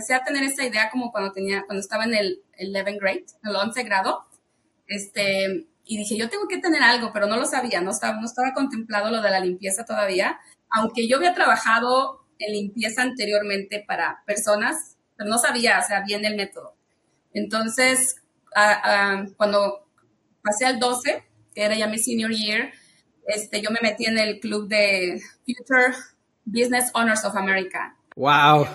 empecé a tener esa idea como cuando tenía, cuando estaba en el 11 grade, el 11 grado, este, y dije, yo tengo que tener algo, pero no lo sabía, no estaba, no estaba contemplado lo de la limpieza todavía, aunque yo había trabajado en limpieza anteriormente para personas, pero no sabía, o sea, bien el método. Entonces, cuando pasé al 12, que era ya mi senior year, este, yo me metí en el club de Future Business Owners of America. ¡Wow!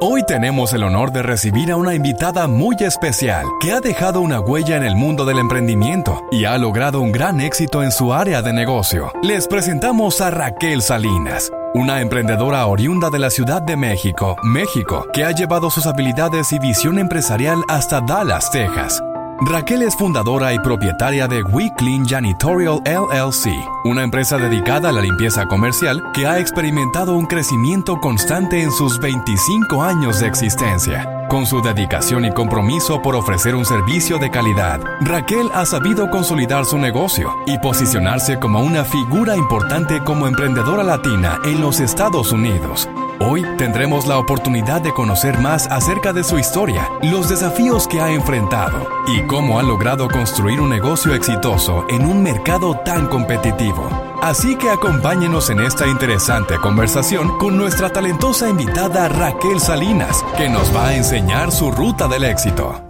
Hoy tenemos el honor de recibir a una invitada muy especial que ha dejado una huella en el mundo del emprendimiento y ha logrado un gran éxito en su área de negocio. Les presentamos a Raquel Salinas, una emprendedora oriunda de la Ciudad de México, México, que ha llevado sus habilidades y visión empresarial hasta Dallas, Texas Raquel es fundadora y propietaria de We Clean Janitorial LLC, una empresa dedicada a la limpieza comercial que ha experimentado un crecimiento constante en sus 25 años de existencia. Con su dedicación y compromiso por ofrecer un servicio de calidad, Raquel ha sabido consolidar su negocio y posicionarse como una figura importante como emprendedora latina en los Estados Unidos. Hoy tendremos la oportunidad de conocer más acerca de su historia, los desafíos que ha enfrentado y cómo ha logrado construir un negocio exitoso en un mercado tan competitivo. Así que acompáñenos en esta interesante conversación con nuestra talentosa invitada Raquel Salinas, que nos va a enseñar su ruta del éxito.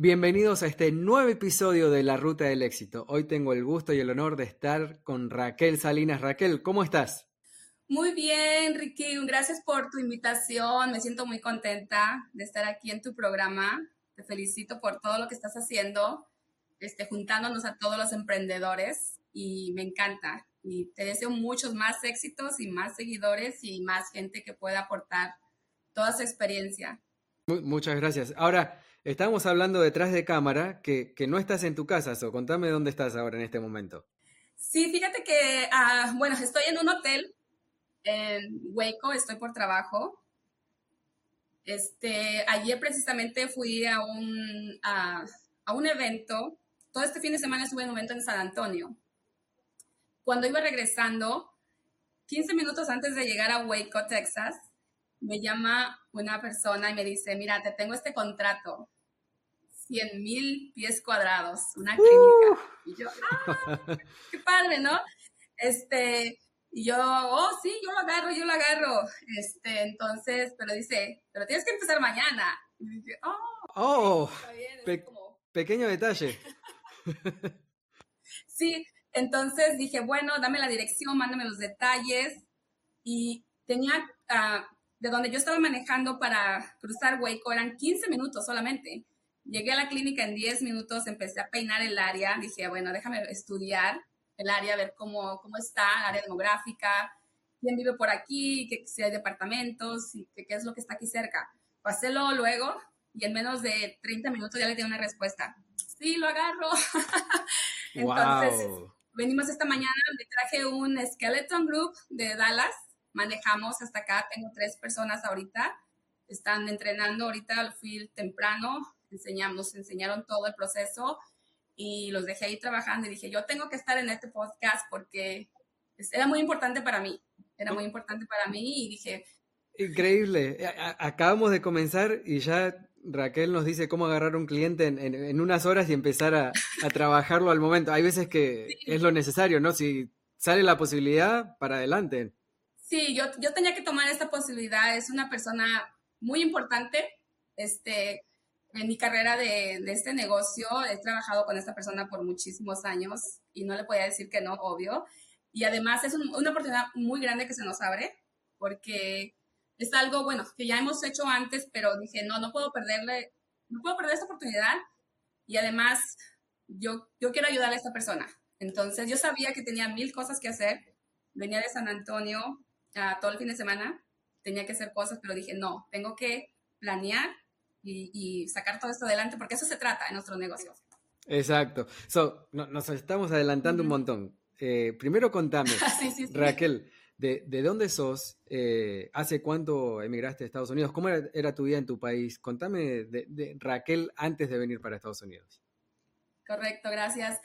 Bienvenidos a este nuevo episodio de La Ruta del Éxito. Hoy tengo el gusto y el honor de estar con Raquel Salinas. Raquel, ¿cómo estás? Muy bien, Ricky. Gracias por tu invitación. Me siento muy contenta de estar aquí en tu programa. Te felicito por todo lo que estás haciendo, este, juntándonos a todos los emprendedores y me encanta. Y te deseo muchos más éxitos y más seguidores y más gente que pueda aportar toda su experiencia. Muchas gracias. Ahora, Estamos hablando detrás de cámara que, no estás en tu casa, So. Contame dónde estás ahora en este momento. Sí, fíjate que, ah, bueno, estoy en un hotel en Hueco, estoy por trabajo. Este, ayer precisamente fui a un, a, un evento. Todo este fin de semana estuve en un evento en San Antonio. Cuando iba regresando, 15 minutos antes de llegar a Waco, Texas, me llama una persona y me dice, mira, te tengo este contrato 100 mil pies cuadrados, una clínica. Y yo, ¡ah! ¡Qué padre, ¿no? Este, y yo, oh, sí, yo lo agarro, yo lo agarro. Este, entonces, pero dice, pero tienes que empezar mañana. Y dije, oh, oh pequeño detalle. sí, entonces dije, bueno, dame la dirección, mándame los detalles. Y tenía, uh, de donde yo estaba manejando para cruzar Waco, eran 15 minutos solamente. Llegué a la clínica en 10 minutos, empecé a peinar el área, dije, bueno, déjame estudiar el área, ver cómo, cómo está, el área demográfica, quién vive por aquí, qué, si hay departamentos y qué, es lo que está aquí cerca. Pasélo luego y en menos de 30 minutos ya le di una respuesta. Sí, lo agarro. Entonces, venimos esta mañana, me traje un Skeleton Group de Dallas, manejamos hasta acá, tengo tres personas ahorita, están entrenando ahorita, fui temprano, enseñamos, enseñaron todo el proceso y los dejé ahí trabajando y dije, yo tengo que estar en este podcast porque era muy importante para mí, era muy importante para mí y dije... Increíble, acabamos de comenzar y ya Raquel nos dice cómo agarrar un cliente en, unas horas y empezar a, trabajarlo al momento. Hay veces que es lo necesario, ¿no? Si sale la posibilidad, para adelante. Sí, yo, yo tenía que tomar esta posibilidad. Es una persona muy importante. Este, en mi carrera de, de, este negocio he trabajado con esta persona por muchísimos años y no le podía decir que no, obvio. Y además es una oportunidad muy grande que se nos abre porque es algo, bueno, que ya hemos hecho antes, pero dije, no, no puedo perderle, no puedo perder esta oportunidad. Y además, yo, yo quiero ayudarle a esta persona. Entonces, yo sabía que tenía mil cosas que hacer. Venía de San Antonio uh, todo el fin de semana, tenía que hacer cosas, pero dije, no, tengo que planear y, sacar todo esto adelante, porque eso se trata en nuestro negocio. Exacto. So, nos estamos adelantando un montón. Eh, primero contame, Raquel, ¿De, de dónde sos? Eh, ¿Hace cuánto emigraste a Estados Unidos? ¿Cómo era, tu vida en tu país? Contame de, de, Raquel antes de venir para Estados Unidos. Correcto, gracias.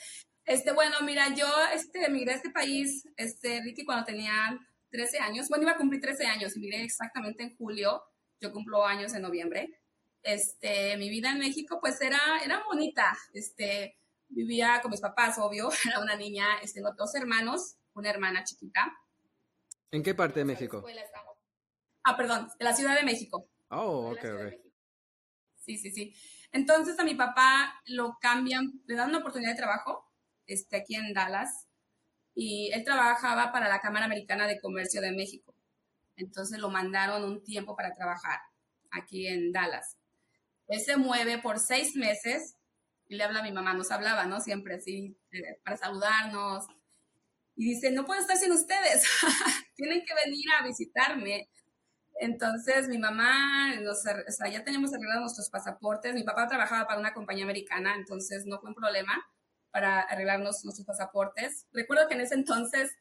Este, bueno, mira, yo este, emigré a este país, este, Ricky, cuando tenía 13 años. Bueno, iba a cumplir 13 años, emigré exactamente en julio. Yo cumplo años en noviembre. Este, mi vida en México, pues era, era bonita. Este, vivía con mis papás, obvio. Era una niña, este, tengo dos hermanos, una hermana chiquita. ¿En qué parte de México? Ah, perdón, de la Ciudad de México. Oh, ok, ok. Sí, sí, sí. Entonces a mi papá lo cambian, le dan una oportunidad de trabajo este, aquí en Dallas y él trabajaba para la Cámara Americana de Comercio de México. Entonces lo mandaron un tiempo para trabajar aquí en Dallas. Él se mueve por seis meses y le habla a mi mamá, nos hablaba, ¿no? Siempre así, eh, para saludarnos, y dice, no puedo estar sin ustedes, tienen que venir a visitarme. Entonces mi mamá, o sea, ya teníamos arreglados nuestros pasaportes, mi papá trabajaba para una compañía americana, entonces no fue un problema para arreglarnos nuestros pasaportes. Recuerdo que en ese entonces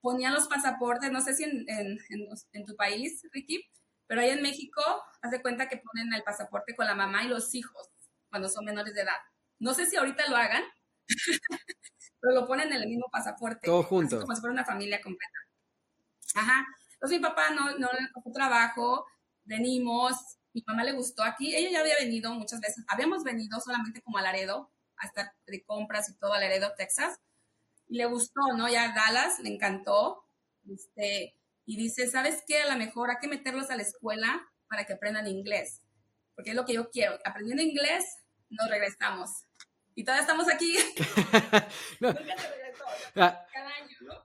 ponían los pasaportes, no sé si en, en, en, tu país, Ricky, pero ahí en México, haz de cuenta que ponen el pasaporte con la mamá y los hijos cuando son menores de edad. No sé si ahorita lo hagan, pero lo ponen en el mismo pasaporte. Todo junto. como si fuera una familia completa. Ajá. Entonces mi papá no, no le costó trabajo, venimos, mi mamá le gustó aquí, ella ya había venido muchas veces, habíamos venido solamente como a Laredo, a estar de compras y todo a Laredo, Texas, y le gustó, ¿no? Ya Dallas, le encantó, este, y dice, ¿sabes qué? A lo mejor hay que meterlos a la escuela para que aprendan inglés, porque es lo que yo quiero, aprendiendo inglés, nos regresamos y todavía estamos aquí. Ah,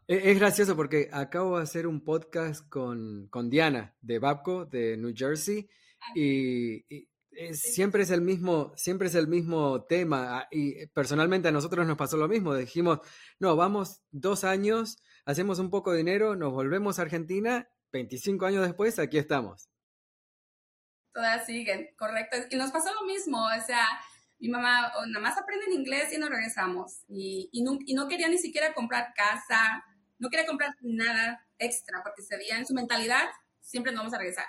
e-, es gracioso porque acabo de hacer un podcast con, Diana de Babco de New Jersey ah. y, siempre es el mismo, siempre es el mismo tema ah, y personalmente a nosotros nos pasó lo mismo. Dijimos, no, vamos dos años, hacemos un poco de dinero, nos volvemos a Argentina, 25 años después aquí estamos. Todas siguen, correcto. Y nos pasó lo mismo, o sea, mi mamá, nada más aprenden inglés y nos regresamos. Y, y, no, y, no, quería ni siquiera comprar casa, no quería comprar nada extra, porque se veía en su mentalidad, siempre nos vamos a regresar.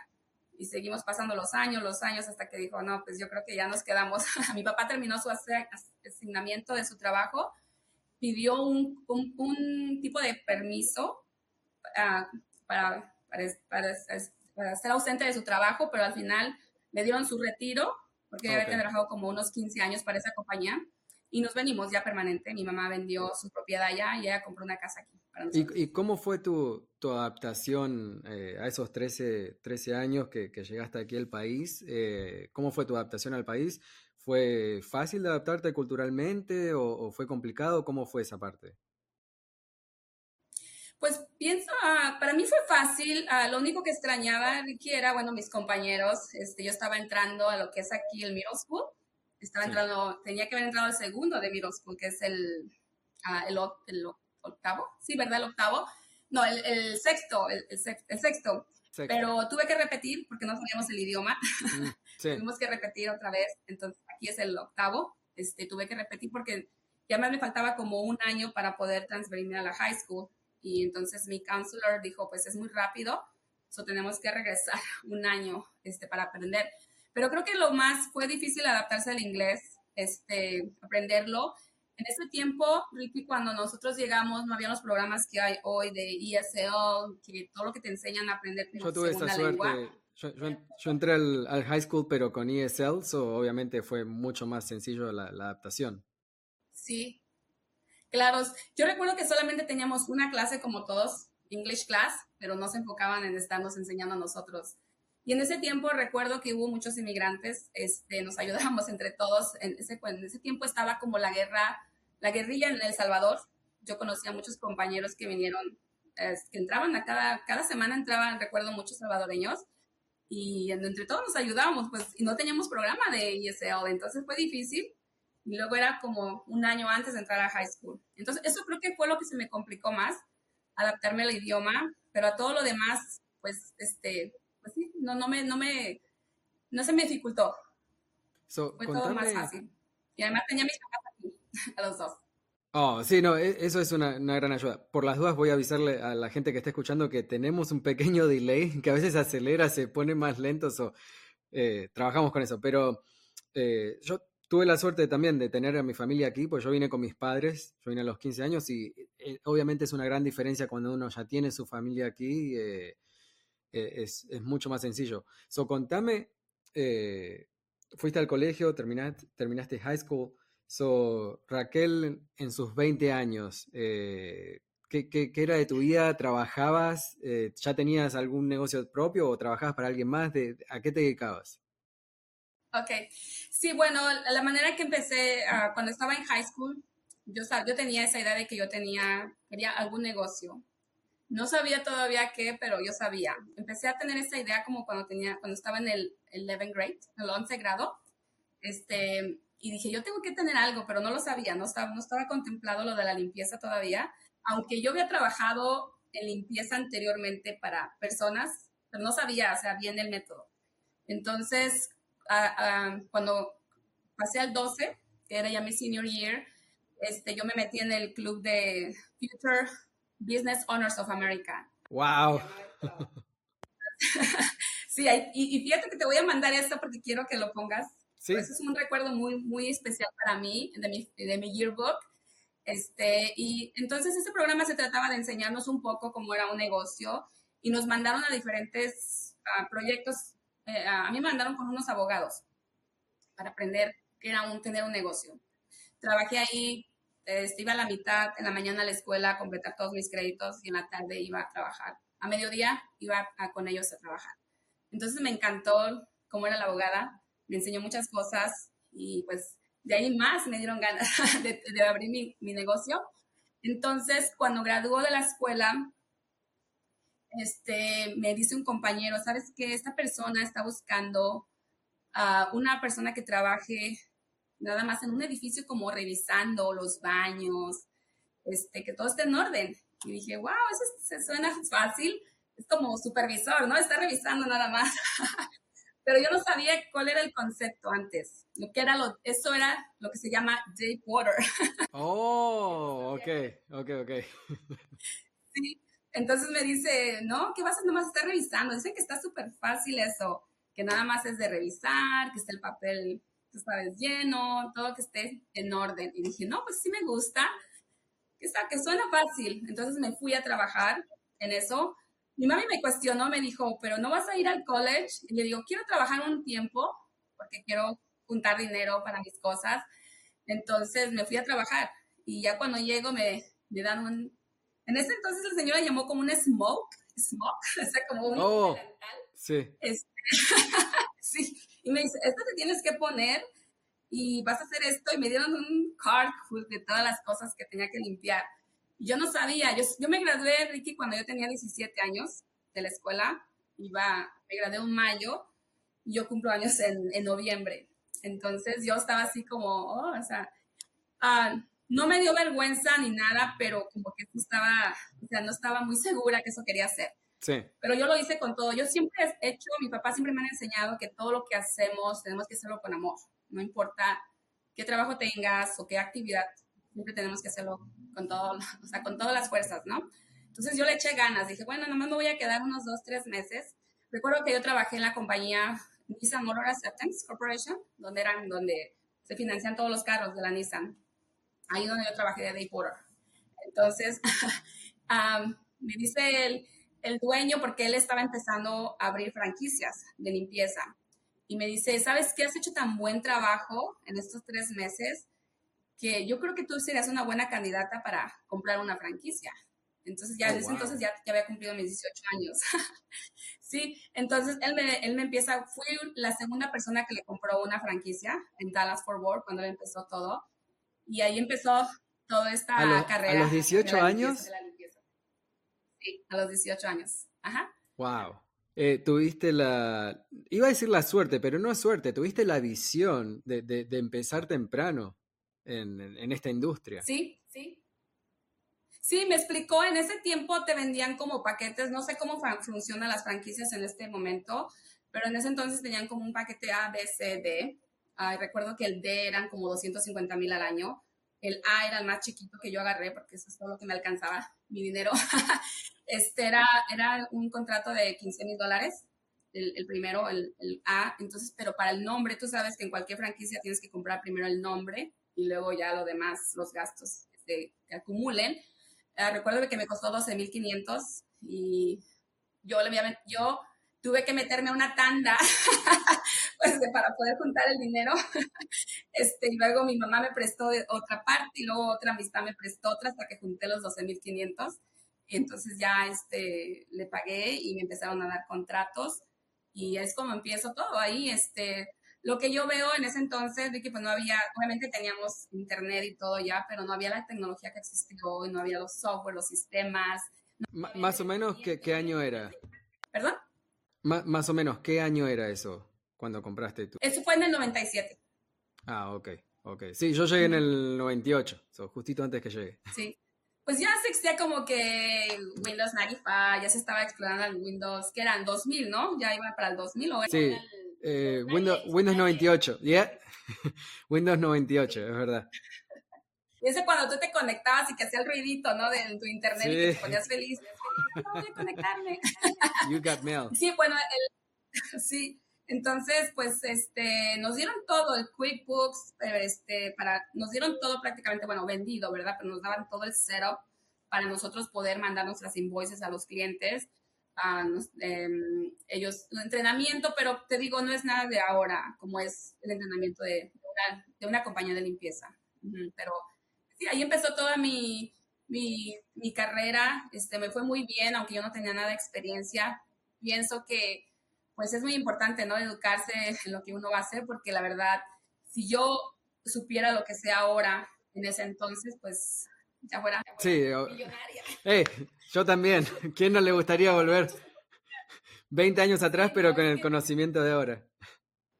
Y seguimos pasando los años, los años, hasta que dijo, no, pues yo creo que ya nos quedamos. mi papá terminó su asignamiento de su trabajo, pidió un, un, tipo de permiso ah, para, para, para, para ser ausente de su trabajo, pero al final le dieron su retiro porque había trabajado como unos 15 años para esa compañía y nos venimos ya permanente. Mi mamá vendió su propiedad allá y ella compró una casa aquí. ¿Y, ¿Y, cómo fue tu, tu adaptación eh, a esos 13, 13 años que, que, llegaste aquí al país? Eh, ¿Cómo fue tu adaptación al país? ¿Fue fácil de adaptarte culturalmente o, o fue complicado? ¿Cómo fue esa parte? Pues pienso, ah, para mí fue fácil, ah, lo único que extrañaba, Ricky, era, bueno, mis compañeros, este, yo estaba entrando a lo que es aquí el middle school, estaba entrando, tenía que haber entrado al segundo de middle school, que es el, ah, el, octavo, sí, ¿verdad? El octavo, no, el, sexto, el, sexto, pero tuve que repetir porque no sabíamos el idioma, mm, tuvimos que repetir otra vez, entonces aquí es el octavo, este, tuve que repetir porque ya me faltaba como un año para poder transferirme a la high school, y entonces mi counselor dijo, pues es muy rápido, so tenemos que regresar un año este, para aprender. Pero creo que lo más fue difícil adaptarse al inglés, este, aprenderlo. En ese tiempo, Ricky, cuando nosotros llegamos, no había los programas que hay hoy de ESL, que todo lo que te enseñan a aprender como yo tuve esa suerte. Yo, entré al, high school, pero con ESL, so obviamente fue mucho más sencillo la, la adaptación. Sí, Claro, yo recuerdo que solamente teníamos una clase como todos, English class, pero no se enfocaban en estarnos enseñando a nosotros. Y en ese tiempo recuerdo que hubo muchos inmigrantes, este, nos ayudábamos entre todos. En ese, en ese tiempo estaba como la guerra, la guerrilla en El Salvador. Yo conocía a muchos compañeros que vinieron, que entraban a cada, cada semana entraban, recuerdo, muchos salvadoreños. Y entre todos nos ayudábamos, pues, y no teníamos programa de ESL, entonces fue difícil y luego era como un año antes de entrar a high school. Entonces, eso creo que fue lo que se me complicó más, adaptarme al idioma, pero a todo lo demás, pues, este, pues sí, no, no me, no me, no se me dificultó. fue todo más fácil. Y además tenía mis papás aquí, a los dos. Oh, sí, no, e, eso es una, gran ayuda. Por las dudas voy a avisarle a la gente que está escuchando que tenemos un pequeño delay, que a veces acelera, se pone más lento, o eh, trabajamos con eso. Pero eh, yo tuve la suerte también de tener a mi familia aquí, pues yo vine con mis padres, yo vine a los 15 años y eh, obviamente es una gran diferencia cuando uno ya tiene su familia aquí, es, es, mucho más sencillo. So, contame, fuiste al colegio, terminaste, terminaste high school. So, Raquel, en sus 20 años, eh, ¿qué, era de tu vida? ¿Trabajabas? Eh, ¿Ya tenías algún negocio propio o trabajabas para alguien más? De, ¿A qué te dedicabas? Ok, sí, bueno, la manera que empecé ah, cuando estaba en high school, yo, yo tenía esa idea de que yo tenía, quería algún negocio. No sabía todavía qué, pero yo sabía. Empecé a tener esa idea como cuando tenía, cuando estaba en el 11 grade, el 11 grado. Este, y dije, yo tengo que tener algo, pero no lo sabía, no estaba, no estaba contemplado lo de la limpieza todavía, aunque yo había trabajado en limpieza anteriormente para personas, pero no sabía, o sea, bien el método. Entonces, cuando pasé al 12, que era ya mi senior year, este, yo me metí en el club de Future Business Owners of America. ¡Wow! sí, y, y fíjate que te voy a mandar esto porque quiero que lo pongas Sí. Pues es un recuerdo muy, muy especial para mí, de mi, de mi yearbook. Este, y entonces este programa se trataba de enseñarnos un poco cómo era un negocio y nos mandaron a diferentes proyectos. Eh, a mí me mandaron con unos abogados para aprender qué era un, tener un negocio. Trabajé ahí, este, iba a la mitad, en la mañana a la escuela a completar todos mis créditos y en la tarde iba a trabajar. A mediodía iba con ellos a trabajar. Entonces me encantó cómo era la abogada me enseñó muchas cosas y pues de ahí más me dieron ganas de, abrir mi, negocio. Entonces, cuando graduó de la escuela, este, me dice un compañero, ¿sabes qué? Esta persona está buscando a una persona que trabaje nada más en un edificio como revisando los baños, este, que todo esté en orden. Y dije, wow, eso se suena fácil. Es como supervisor, ¿no? Está revisando nada más. pero yo no sabía cuál era el concepto antes. Lo que era lo, eso era lo que se llama day water. Oh, ok, ok, ok. Sí, entonces me dice, no, ¿qué vas a nomás estar revisando? Dice que está súper fácil eso, que nada más es de revisar, que esté el papel, tú sabes, lleno, todo que esté en orden. Y dije, no, pues sí me gusta, que, está, que suena fácil. Entonces me fui a trabajar en eso mi mami me cuestionó, me dijo, pero no vas a ir al college. Y le digo, quiero trabajar un tiempo porque quiero juntar dinero para mis cosas. Entonces me fui a trabajar y ya cuando llego me, me dan un... En ese entonces la señora llamó como un smoke, smoke, o sea, como un... Oh, sí. Este, y me dice, esto te tienes que poner y vas a hacer esto. Y me dieron un card de todas las cosas que tenía que limpiar. Yo no sabía, yo, yo me gradué, Ricky, cuando yo tenía 17 años de la escuela, iba, me gradué en mayo, y yo cumplo años en, en noviembre. Entonces yo estaba así como, oh, o sea, ah, no me dio vergüenza ni nada, pero como que estaba, o sea, no estaba muy segura que eso quería hacer. Sí. Pero yo lo hice con todo. Yo siempre he hecho, mi papá siempre me ha enseñado que todo lo que hacemos tenemos que hacerlo con amor. No importa qué trabajo tengas o qué actividad siempre tenemos que hacerlo con todo, o sea, con todas las fuerzas, ¿no? Entonces yo le eché ganas, dije, bueno, nomás me voy a quedar unos dos, tres meses. Recuerdo que yo trabajé en la compañía Nissan Motor Acceptance Corporation, donde eran, donde se financian todos los carros de la Nissan. Ahí donde yo trabajé de day porter. Entonces, me dice el, el dueño, porque él estaba empezando a abrir franquicias de limpieza, y me dice, ¿sabes qué? Has hecho tan buen trabajo en estos tres meses que yo creo que tú serías una buena candidata para comprar una franquicia. Entonces ya oh, ese entonces ya, ya, había cumplido mis 18 años. sí, entonces él me, él me empieza, fui la segunda persona que le compró una franquicia en Dallas Fort Worth cuando él empezó todo. Y ahí empezó toda esta carrera. ¿A los 18 años? Sí, a los 18 años. Ajá. Wow. Eh, tuviste la, iba a decir la suerte, pero no es suerte, tuviste la visión de, de, de empezar temprano en, esta industria. Sí, sí. Sí, me explicó, en ese tiempo te vendían como paquetes, no sé cómo funcionan las franquicias en este momento, pero en ese entonces tenían como un paquete A, B, C, D. recuerdo que el D eran como 250 mil al año, el A era el más chiquito que yo agarré porque eso es todo lo que me alcanzaba mi dinero. este era, era un contrato de 15 mil dólares, el, primero, el, A. Entonces, pero para el nombre, tú sabes que en cualquier franquicia tienes que comprar primero el nombre y luego ya lo demás, los gastos este, que acumulen. Uh, recuerdo que me costó 12 mil 500 y yo, yo tuve que meterme a una tanda pues, para poder juntar el dinero. Este, y luego mi mamá me prestó otra parte y luego otra amistad me prestó otra hasta que junté los 12.500. Y entonces ya este, le pagué y me empezaron a dar contratos y es como empiezo todo ahí. Este, lo que yo veo en ese entonces, de que pues no había, obviamente teníamos internet y todo ya, pero no había la tecnología que existió hoy, no había los software, los sistemas. más o menos, ¿qué, ¿qué, año era? ¿Perdón? más o menos, ¿qué año era eso? Cuando compraste tú? Eso fue en el 97. Ah, ok, ok. Sí, yo llegué en el 98, justito antes que llegué. Sí. Pues ya se existía como que Windows 95, ya se estaba explorando el Windows, que eran 2000, ¿no? Ya iba para el 2000 o Sí, eh, Windows, Windows 98, ¿ya? Windows 98, es verdad. Y ese cuando tú te conectabas y que hacía el ruidito, ¿no? De tu internet y que te ponías feliz. No voy a conectarme. You got mail. Sí, bueno, el, sí. Entonces, pues, este, nos dieron todo, el QuickBooks, este, para, nos dieron todo prácticamente, bueno, vendido, ¿verdad? Pero nos daban todo el setup para nosotros poder mandar nuestras invoices a los clientes. A em, ellos, el entrenamiento, pero te digo, no es nada de ahora, como es el entrenamiento de, una, de una compañía de limpieza. Pero sí, ahí empezó toda mi, mi, mi carrera, este, me fue muy bien, aunque yo no tenía nada de experiencia. Pienso que pues es muy importante, ¿no? Educarse en lo que uno va a hacer, porque la verdad, si yo supiera lo que sé ahora, en ese entonces, pues ya fuera, sí, millonaria. Eh, yo también. ¿Quién no le gustaría volver 20 años atrás, pero con el conocimiento de ahora?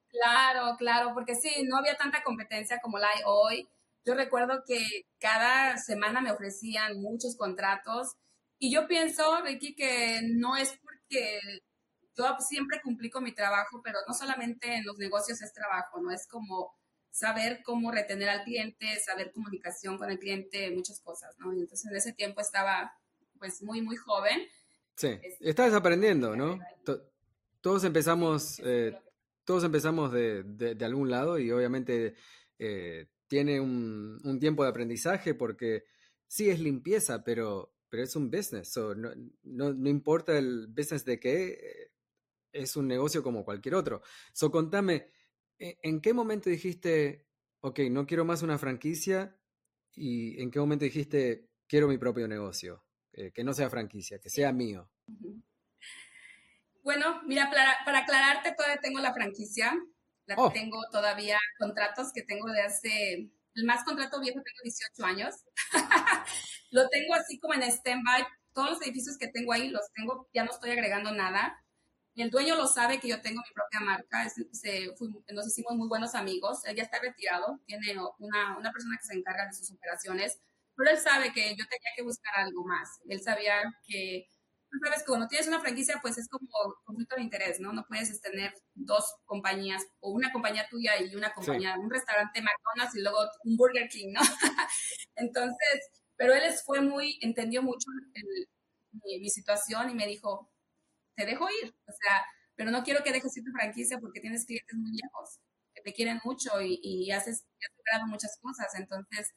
Claro, claro, porque sí, no había tanta competencia como la hay hoy. Yo recuerdo que cada semana me ofrecían muchos contratos y yo pienso, Ricky, que no es porque yo siempre cumplí con mi trabajo, pero no solamente en los negocios es trabajo, ¿no? Es como saber cómo retener al cliente, saber comunicación con el cliente, muchas cosas, ¿no? Y entonces en ese tiempo estaba pues muy, muy joven. Sí, estás aprendiendo, ¿no? Todos empezamos, eh, todos empezamos de, de, algún lado y obviamente eh, tiene un, un, tiempo de aprendizaje porque sí es limpieza, pero, pero es un business. no, no, no, importa el business de qué, es un negocio como cualquier otro. So, contame, ¿e-, ¿en qué momento dijiste, ok, no quiero más una franquicia? ¿Y en qué momento dijiste, quiero mi propio negocio? Eh, que no sea franquicia, que sea mío. Bueno, mira, para, aclararte, todavía tengo la franquicia. La oh. tengo todavía contratos que tengo de hace, el más contrato viejo tengo 18 años. Lo tengo así como en stand-by. Todos los edificios que tengo ahí los tengo, ya no estoy agregando nada. Y el dueño lo sabe que yo tengo mi propia marca, se, nos hicimos muy buenos amigos, él ya está retirado, tiene una, una, persona que se encarga de sus operaciones, pero él sabe que yo tenía que buscar algo más. Él sabía que, tú sabes que cuando tienes una franquicia, pues es como conflicto de interés, ¿no? No puedes tener dos compañías, o una compañía tuya y una compañía, un restaurante McDonald's y luego un Burger King, ¿no? Entonces, pero él fue muy, entendió mucho mi, mi situación y me dijo, te dejo ir, o sea, pero no quiero que dejes ir tu franquicia porque tienes clientes muy lejos, que te quieren mucho y, y haces, has logrado muchas cosas, entonces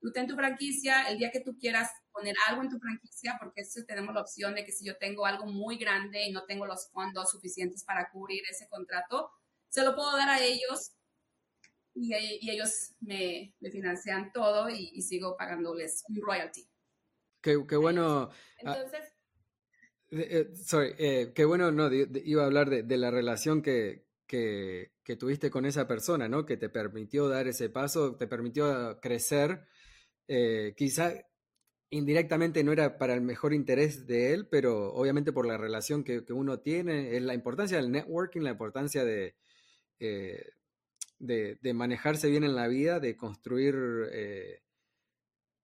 tú ten tu franquicia, el día que tú quieras poner algo en tu franquicia, porque eso tenemos la opción de que si yo tengo algo muy grande y no tengo los fondos suficientes para cubrir ese contrato, se lo puedo dar a ellos y, y ellos me, me, financian todo y, y, sigo pagándoles un royalty. Qué, qué bueno. Entonces, eh, sorry, eh, qué bueno, no, iba a hablar de, la relación que, que, tuviste con esa persona, ¿no? Que te permitió dar ese paso, te permitió crecer. Eh, quizá indirectamente no era para el mejor interés de él, pero obviamente por la relación que, uno tiene, la importancia del networking, la importancia de, de, manejarse bien en la vida, de construir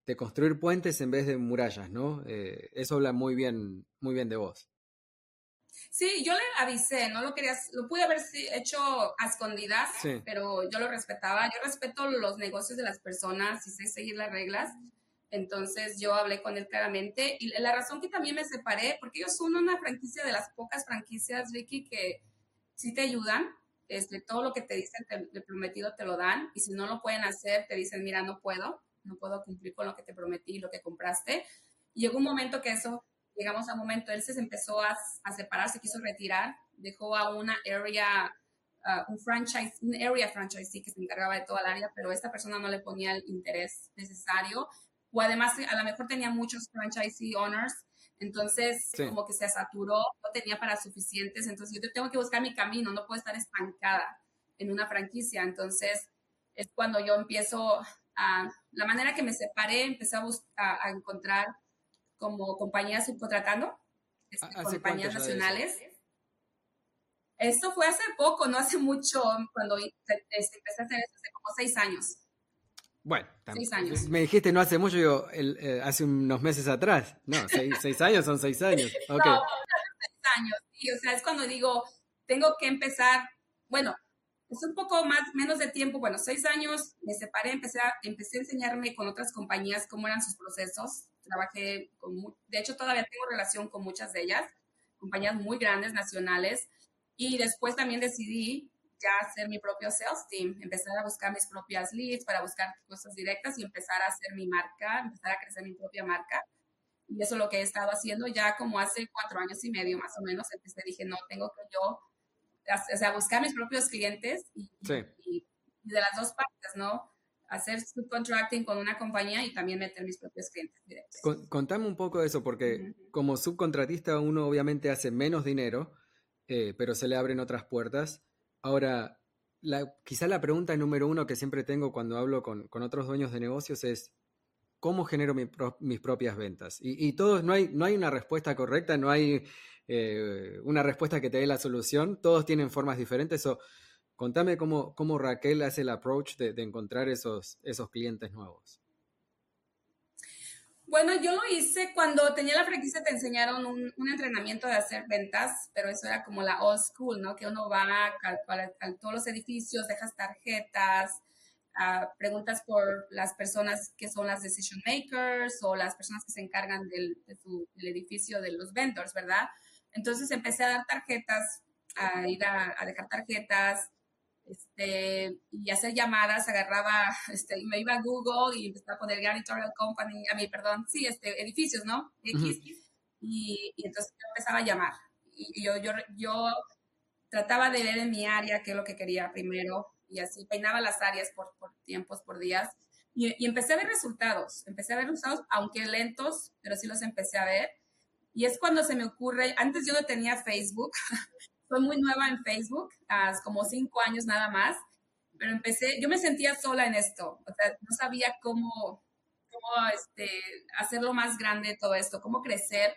de construir puentes en vez de murallas, ¿no? Eh, eso habla muy bien, muy bien de vos. Sí, yo le avisé, no lo quería, lo pude haber hecho a escondidas, pero yo lo respetaba. Yo respeto los negocios de las personas y sé seguir las reglas. Entonces yo hablé con él claramente y la razón que también me separé, porque ellos son una franquicia de las pocas franquicias, Ricky, que sí te ayudan. Este, todo lo que te dicen, te, prometido te lo dan y si no lo pueden hacer, te dicen, mira, no puedo, no puedo cumplir con lo que te prometí, lo que compraste. Y llegó un momento que eso, llegamos a un momento, él se empezó a, a separar, se quiso retirar, dejó a una area un franchise, un area franchisee que se encargaba de toda el área, pero esta persona no le ponía el interés necesario. O además a lo mejor tenía muchos franchisee owners, entonces como que se saturó, no tenía para suficientes, entonces yo tengo que buscar mi camino, no puedo estar estancada en una franquicia, entonces es cuando yo empiezo a, la manera que me separé, empecé a, a, encontrar como compañías subcontratando, este, compañías nacionales. Esto fue hace poco, no hace mucho, cuando este, empecé a hacer eso, hace como seis años. Bueno, seis años. me dijiste no hace mucho, yo eh, hace unos meses atrás. No, seis, años son seis años. Okay. No, seis años. Sí, o sea, es cuando digo, tengo que empezar, bueno, es un poco más, menos de tiempo, bueno, seis años, me separé, empecé a, empecé a enseñarme con otras compañías cómo eran sus procesos. Trabajé con, de hecho, todavía tengo relación con muchas de ellas, compañías muy grandes, nacionales. Y después también decidí ya hacer mi propio sales team, empezar a buscar mis propias leads para buscar cosas directas y empezar a hacer mi marca, empezar a crecer mi propia marca. Y eso es lo que he estado haciendo ya como hace cuatro años y medio más o menos. Empecé, dije, no, tengo que yo, o sea, buscar mis propios clientes y, y, de las dos partes, ¿no? Hacer subcontracting con una compañía y también meter mis propios clientes directos. contame un poco de eso, porque como subcontratista uno obviamente hace menos dinero, eh, pero se le abren otras puertas. Ahora, la, quizá la pregunta número uno que siempre tengo cuando hablo con, otros dueños de negocios es, ¿cómo genero mis propias ventas? Y, todos, no hay, no hay una respuesta correcta, no hay eh, una respuesta que te dé la solución, todos tienen formas diferentes. O, contame cómo, cómo Raquel hace el approach de, encontrar esos, esos clientes nuevos. Bueno, yo lo hice cuando tenía la franquicia, te enseñaron un, un, entrenamiento de hacer ventas, pero eso era como la old school, ¿no? Que uno va a, a, todos los edificios, dejas tarjetas, uh, preguntas por las personas que son las decision makers o las personas que se encargan del, de su, del edificio de los vendors, ¿verdad? Entonces empecé a dar tarjetas, a ir a, a dejar tarjetas, este, y hacer llamadas, agarraba, este, y me iba a Google y empezaba a poner Janitorial Company, a mí, perdón, sí, este, edificios, ¿no? y, entonces yo empezaba a llamar. Y yo, yo, yo trataba de ver en mi área qué es lo que quería primero, y así peinaba las áreas por, por tiempos, por días, y, y, empecé a ver resultados, empecé a ver resultados, aunque lentos, pero sí los empecé a ver. Y es cuando se me ocurre, antes yo no tenía Facebook, soy muy nueva en Facebook, hace como cinco años nada más, pero empecé, yo me sentía sola en esto, o sea, no sabía cómo, cómo este, hacerlo más grande todo esto, cómo crecer.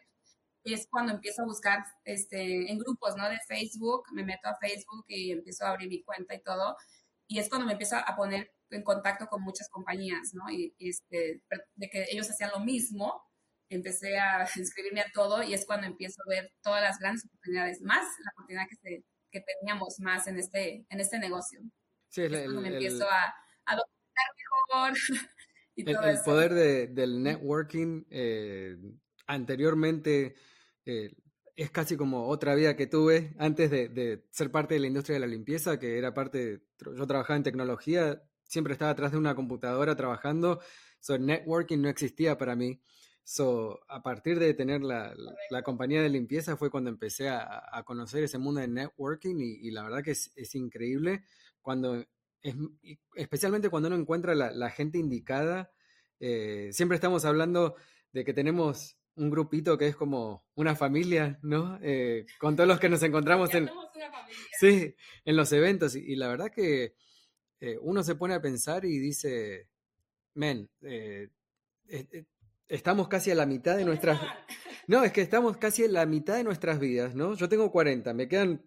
Es cuando empiezo a buscar este, en grupos, ¿no? De Facebook, me meto a Facebook y empiezo a abrir mi cuenta y todo. Y es cuando me empiezo a poner en contacto con muchas compañías, ¿no? Y, este, de que ellos hacían lo mismo empecé a inscribirme a todo y es cuando empiezo a ver todas las grandes oportunidades, más la oportunidad que, se, que teníamos más en este, en este negocio. Sí, es cuando me empiezo a, a documentar mejor. Y el, el poder de, del networking eh, anteriormente eh, es casi como otra vida que tuve antes de, de, ser parte de la industria de la limpieza, que era parte, yo trabajaba en tecnología, siempre estaba atrás de una computadora trabajando, so networking no existía para mí. So, a partir de tener la, la, compañía de limpieza fue cuando empecé a, a conocer ese mundo de networking y, y la verdad que es, es, increíble cuando, es, especialmente cuando uno encuentra la, la gente indicada. Eh, siempre estamos hablando de que tenemos un grupito que es como una familia, ¿no? Eh, con todos los que nos encontramos en, sí, en los eventos. Y, y la verdad que eh, uno se pone a pensar y dice, men, eh, eh estamos casi a la mitad de nuestras... No, es que estamos casi a la mitad de nuestras vidas, ¿no? Yo tengo 40, me quedan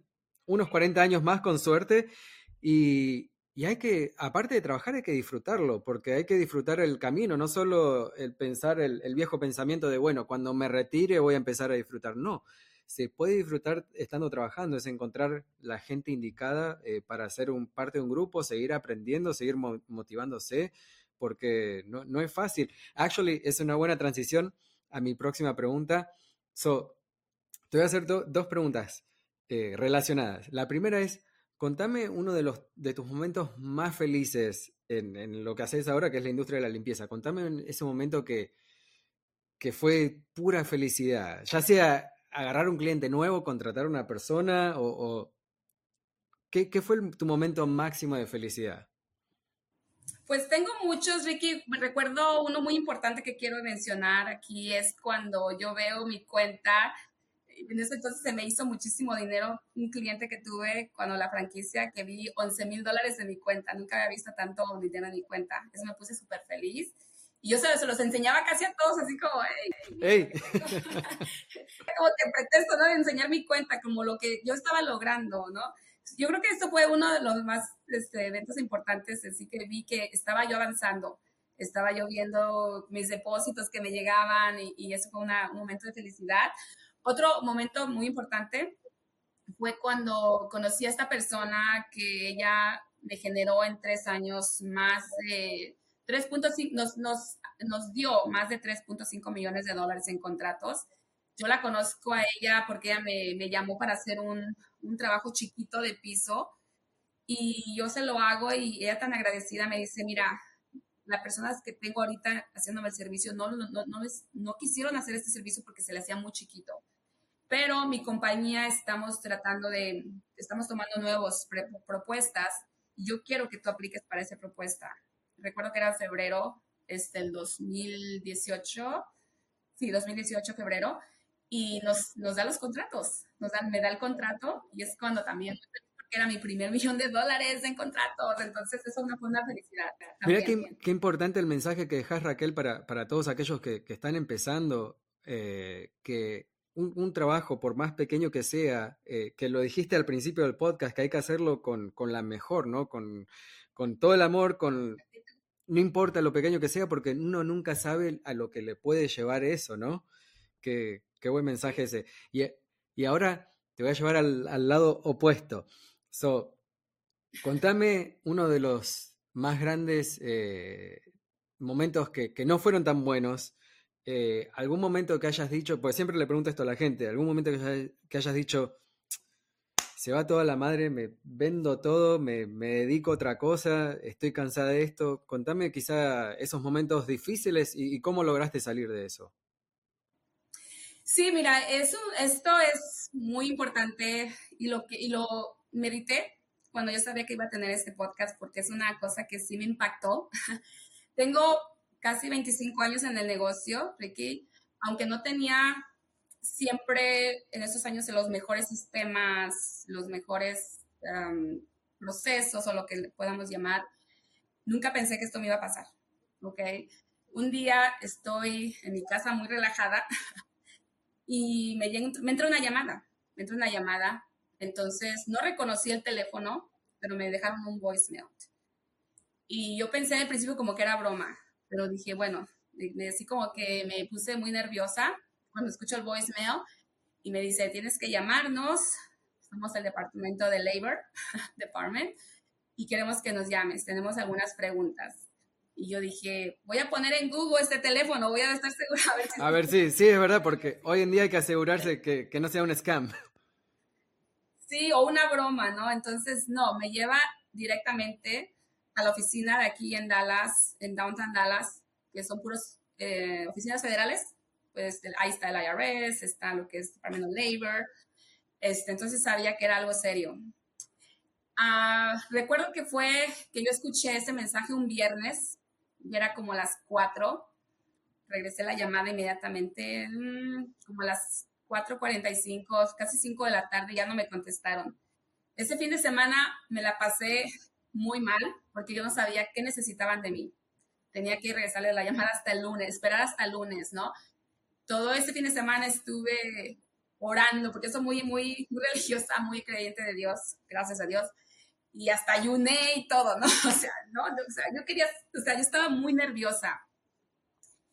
unos 40 años más con suerte y, y hay que, aparte de trabajar, hay que disfrutarlo, porque hay que disfrutar el camino, no solo el pensar, el, viejo pensamiento de, bueno, cuando me retire voy a empezar a disfrutar, no, se puede disfrutar estando trabajando, es encontrar la gente indicada eh, para ser un, parte de un grupo, seguir aprendiendo, seguir motivándose, porque no, no, es fácil. Actually, es una buena transición a mi próxima pregunta. So, te voy a hacer dos preguntas eh, relacionadas. La primera es, contame uno de, los, de tus momentos más felices en, lo que haces ahora, que es la industria de la limpieza. Contame ese momento que, que fue pura felicidad, ya sea agarrar un cliente nuevo, contratar a una persona o... ¿qué, ¿Qué fue tu momento máximo de felicidad? Pues tengo muchos, Ricky. Recuerdo uno muy importante que quiero mencionar aquí es cuando yo veo mi cuenta. En ese entonces se me hizo muchísimo dinero un cliente que tuve cuando la franquicia, que vi 11 mil dólares en mi cuenta. Nunca había visto tanto dinero en mi cuenta. Eso me puse súper feliz. Y yo se, los enseñaba casi a todos, así como, hey. como que pretexto, ¿no? De enseñar mi cuenta, como lo que yo estaba logrando, ¿no? Yo creo que esto fue uno de los más este, eventos importantes, así que vi que estaba yo avanzando, estaba yo viendo mis depósitos que me llegaban y, y eso fue un momento de felicidad. Otro momento muy importante fue cuando conocí a esta persona que ella me generó en tres años más de 3.5 nos, nos, nos dio más de 3.5 millones de dólares en contratos. Yo la conozco a ella porque ella me, me llamó para hacer un, un, trabajo chiquito de piso y yo se lo hago y ella tan agradecida me dice, mira, las personas que tengo ahorita haciéndome el servicio no, no, no, no, no quisieron hacer este servicio porque se le hacía muy chiquito. Pero mi compañía estamos tratando de, estamos tomando nuevas propuestas y yo quiero que tú apliques para esa propuesta recuerdo que era febrero, este, el 2018, sí, 2018, febrero, y nos, nos da los contratos, nos dan, me da el contrato y es cuando también era mi primer millón de dólares en contratos, entonces eso fue una felicidad. Mira qué, qué, importante el mensaje que dejas Raquel para, para todos aquellos que, que están empezando, eh, que un, trabajo, por más pequeño que sea, eh, que lo dijiste al principio del podcast, que hay que hacerlo con, con la mejor, ¿no? Con, con todo el amor, con, no importa lo pequeño que sea, porque uno nunca sabe a lo que le puede llevar eso, ¿no? Qué, qué buen mensaje ese. Y, y, ahora te voy a llevar al, al, lado opuesto. So, contame uno de los más grandes eh, momentos que, que, no fueron tan buenos. Eh, algún momento que hayas dicho, pues siempre le pregunto esto a la gente, algún momento que, hayas dicho, se va toda la madre, me vendo todo, me, me, dedico a otra cosa, estoy cansada de esto. Contame quizá esos momentos difíciles y, cómo lograste salir de eso. Sí, mira, eso, esto es muy importante y lo, que, y lo medité cuando yo sabía que iba a tener este podcast porque es una cosa que sí me impactó. Tengo casi 25 años en el negocio, Ricky, aunque no tenía siempre en esos años los mejores sistemas, los mejores um, procesos o lo que podamos llamar. Nunca pensé que esto me iba a pasar, ¿ok? Un día estoy en mi casa muy relajada y me, me entra una llamada, me entra una llamada, entonces no reconocí el teléfono, pero me dejaron un voicemail. Y yo pensé al principio como que era broma, pero dije, bueno, así como que me puse muy nerviosa cuando escucho el voicemail y me dice, tienes que llamarnos, somos el departamento de Labor Department y queremos que nos llames, tenemos algunas preguntas. Y yo dije, voy a poner en Google este teléfono, voy a estar segura. A ver, si a ver sí, sí, es verdad, porque hoy en día hay que asegurarse que, que no sea un scam. Sí, o una broma, ¿no? Entonces, no, me lleva directamente a la oficina de aquí en Dallas, en Downtown Dallas, que son puras eh, oficinas federales, pues ahí está el IRS, está lo que es Department of Labor, este, entonces sabía que era algo serio. Uh, recuerdo que fue que yo escuché ese mensaje un viernes, y era como las 4, regresé la llamada inmediatamente, mmm, como las 4.45, casi 5 de la tarde, ya no me contestaron. Ese fin de semana me la pasé muy mal porque yo no sabía qué necesitaban de mí. Tenía que regresarle la llamada hasta el lunes, esperar hasta el lunes, ¿no? todo este fin de semana estuve orando, porque soy muy, muy, muy religiosa, muy creyente de Dios, gracias a Dios, y hasta ayuné y todo, ¿no? O sea, ¿no? O sea, yo quería, o sea, yo estaba muy nerviosa.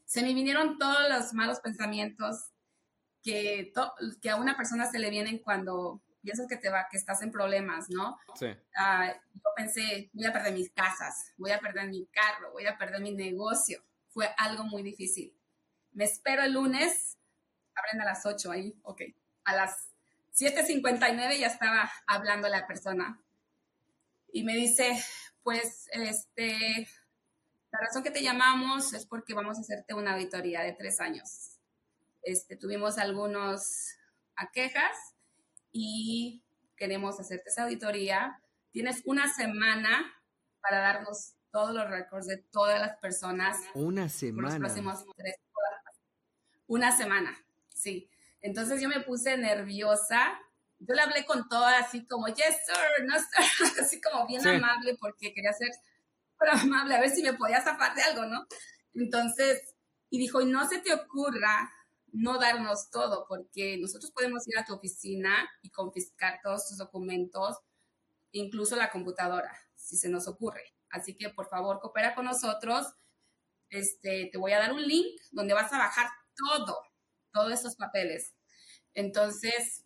Se me vinieron todos los malos pensamientos que, que a una persona se le vienen cuando piensas que te va, que estás en problemas, ¿no? Sí. Ah, yo pensé, voy a perder mis casas, voy a perder mi carro, voy a perder mi negocio. Fue algo muy difícil. Me espero el lunes, abren a las 8 ahí, ok. A las 7.59 ya estaba hablando la persona. Y me dice, pues, este, la razón que te llamamos es porque vamos a hacerte una auditoría de tres años. Este, tuvimos algunos quejas y queremos hacerte esa auditoría. Tienes una semana para darnos todos los récords de todas las personas. Una semana. los próximos tres, una semana, sí. Entonces yo me puse nerviosa. Yo le hablé con todas así como, yes, sir, no, sir, así como bien amable porque quería ser pero amable, a ver si me podía zafar de algo, ¿no? Entonces, y dijo, y no se te ocurra no darnos todo, porque nosotros podemos ir a tu oficina y confiscar todos tus documentos, incluso la computadora, si se nos ocurre. Así que, por favor, coopera con nosotros. Este, te voy a dar un link donde vas a bajar todo, todos estos papeles. Entonces,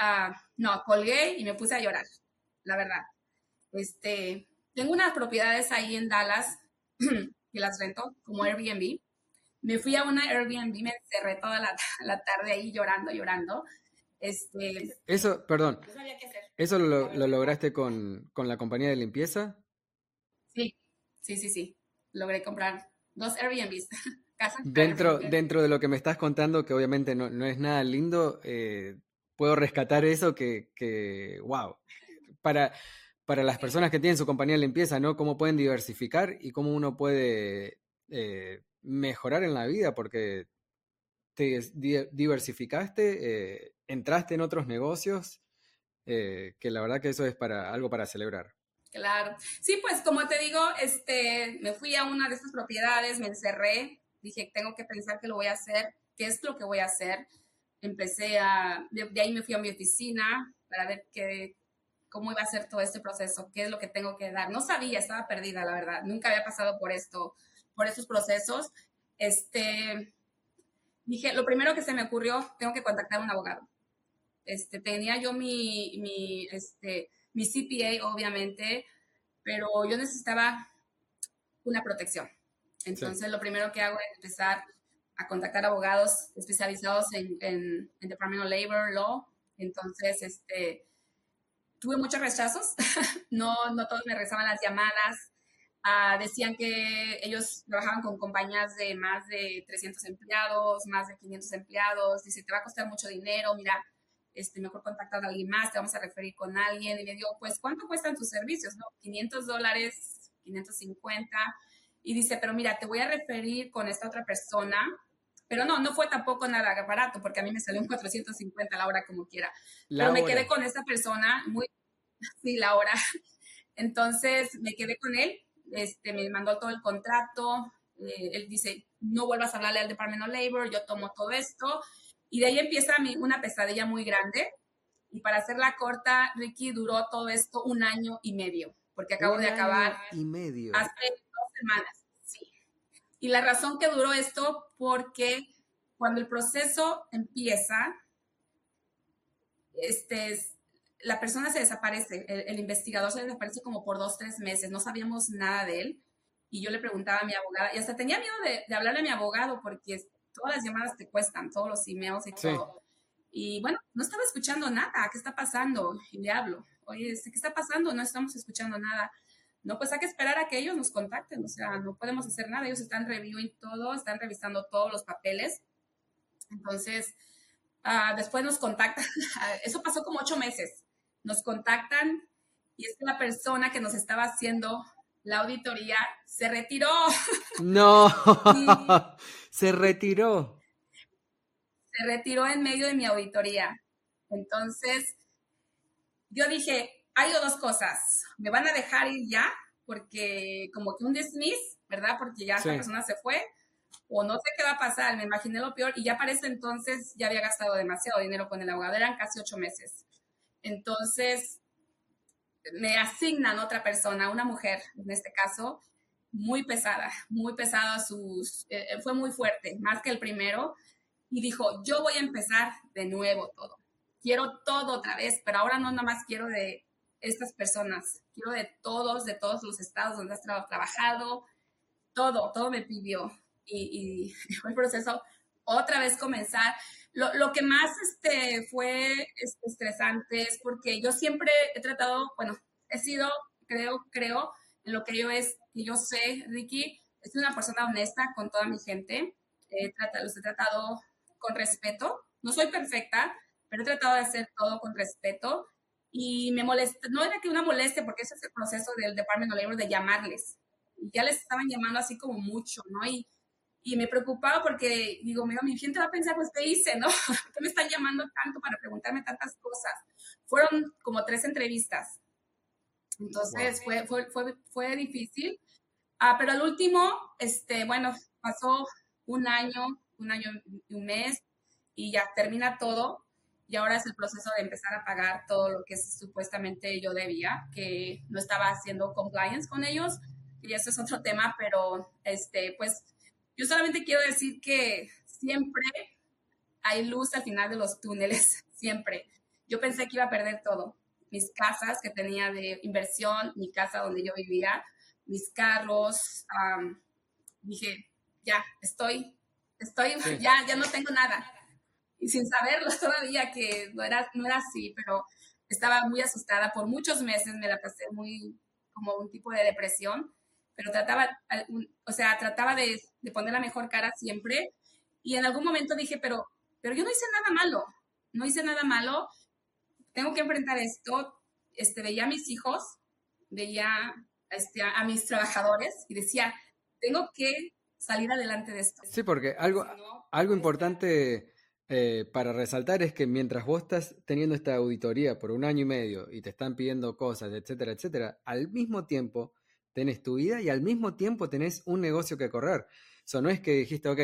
uh, no, colgué y me puse a llorar, la verdad. Este, tengo unas propiedades ahí en Dallas que las rento como Airbnb. Me fui a una Airbnb, me encerré toda la, tarde ahí llorando, llorando. Este, eso, perdón. ¿Eso lo, lograste con, la compañía de limpieza? Sí, sí, sí, sí. Logré comprar dos Airbnbs. dentro, dentro de lo que me estás contando, que obviamente no, es nada lindo, eh, puedo rescatar eso que, que wow. Para, para las personas que tienen su compañía de limpieza, ¿no? Cómo pueden diversificar y cómo uno puede eh, mejorar en la vida, porque te diversificaste, eh, entraste en otros negocios, eh, que la verdad que eso es para algo para celebrar. Claro. Sí, pues como te digo, este, me fui a una de estas propiedades, me encerré, dije, tengo que pensar qué lo voy a hacer, qué es lo que voy a hacer. Empecé a, de ahí me fui a mi oficina para ver qué, cómo iba a ser todo este proceso, qué es lo que tengo que dar. No sabía, estaba perdida, la verdad. Nunca había pasado por esto, por estos procesos. Este, dije, lo primero que se me ocurrió, tengo que contactar a un abogado. Este, tenía yo mi, mi, este, mi CPA, obviamente, pero yo necesitaba una protección. Entonces, lo primero que hago es empezar a contactar abogados especializados en, en, en Department of Labor, Law. Entonces, este, tuve muchos rechazos, no, no todos me rezaban las llamadas, ah, decían que ellos trabajaban con compañías de más de 300 empleados, más de 500 empleados, dice, te va a costar mucho dinero, mira, este, mejor contactar a alguien más, te vamos a referir con alguien, y le digo, pues, ¿cuánto cuestan tus servicios? No, 500 dólares, 550, y dice, pero mira, te voy a referir con esta otra persona, pero no, no fue tampoco nada barato, porque a mí me salió un 450 la hora como quiera. Pero me quedé con esta persona, muy, sí, la hora. Entonces me quedé con él, este, me mandó todo el contrato, eh, él dice, no vuelvas a hablarle al Department of Labor, yo tomo todo esto. Y de ahí empieza mi, una pesadilla muy grande. Y para hacerla corta, Ricky duró todo esto un año y medio, porque acabo de acabar y medio. hace dos semanas. Y la razón que duró esto, porque cuando el proceso empieza, este, la persona se desaparece, el, investigador se desaparece como por dos, tres meses, no sabíamos nada de él. Y yo le preguntaba a mi abogada, y hasta tenía miedo de, hablarle a mi abogado porque todas las llamadas te cuestan, todos los emails y todo. Y bueno, no estaba escuchando nada, ¿qué está pasando? Y le hablo, oye, ¿qué está pasando? No estamos escuchando nada. No, pues hay que esperar a que ellos nos contacten, o sea, no podemos hacer nada, ellos están reviewing todo, están revisando todos los papeles. Entonces, ah, después nos contactan, eso pasó como ocho meses, nos contactan y es que la persona que nos estaba haciendo la auditoría se retiró. No, se retiró. Se retiró en medio de mi auditoría. Entonces, yo dije, hay dos cosas. Me van a dejar ir ya, porque como que un dismiss, ¿verdad? Porque ya esa persona se fue, o no sé qué va a pasar, me imaginé lo peor, y ya para ese entonces ya había gastado demasiado dinero con el abogado, eran casi ocho meses. Entonces, me asignan otra persona, una mujer, en este caso, muy pesada, muy pesada, sus, eh, fue muy fuerte, más que el primero, y dijo, yo voy a empezar de nuevo todo. Quiero todo otra vez, pero ahora no nomás quiero de estas personas, quiero de todos, de todos los estados donde has trabajado, todo, todo me pidió. Y, y fue el proceso otra vez comenzar. Lo, lo, que más este, fue estresante es porque yo siempre he tratado, bueno, he sido, creo, creo, en lo que yo es, que yo sé, Ricky, es una persona honesta con toda mi gente. los he tratado con respeto. No soy perfecta, pero he tratado de hacer todo con respeto. Y me molesta, no era que una molestia, porque ese es el proceso del Department of Labor de llamarles. Ya les estaban llamando así como mucho, ¿no? Y, y me preocupaba porque digo, mira, mi gente va a pensar, pues, ¿qué hice, no? ¿Por qué me están llamando tanto para preguntarme tantas cosas? Fueron como tres entrevistas. Entonces, fue, fue, fue, fue difícil. Ah, pero al último, este, bueno, pasó un año, un año y un mes, y ya termina todo. Y ahora es el proceso de empezar a pagar todo lo que supuestamente yo debía, que no estaba haciendo compliance con ellos. Y eso es otro tema, pero este, pues yo solamente quiero decir que siempre hay luz al final de los túneles, siempre. Yo pensé que iba a perder todo. Mis casas que tenía de inversión, mi casa donde yo vivía, mis carros. dije, ya, estoy, estoy, ya, ya no tengo nada. Y sin saberlo todavía que no era, no era así, pero estaba muy asustada. Por muchos meses me la pasé muy como un tipo de depresión, pero trataba, o sea, trataba de, de poner la mejor cara siempre. Y en algún momento dije, pero, pero yo no hice nada malo, no hice nada malo, tengo que enfrentar esto. Este, veía a mis hijos, veía este, a mis trabajadores y decía, tengo que salir adelante de esto. Sí, porque algo, algo importante eh, para resaltar es que mientras vos estás teniendo esta auditoría por un año y medio y te están pidiendo cosas, etcétera, etcétera, al mismo tiempo tenés tu vida y al mismo tiempo tenés un negocio que correr. Eso no es que dijiste, ok,